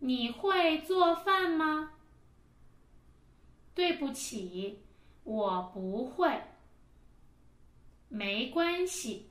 你会做饭吗？对不起我不会。没关系。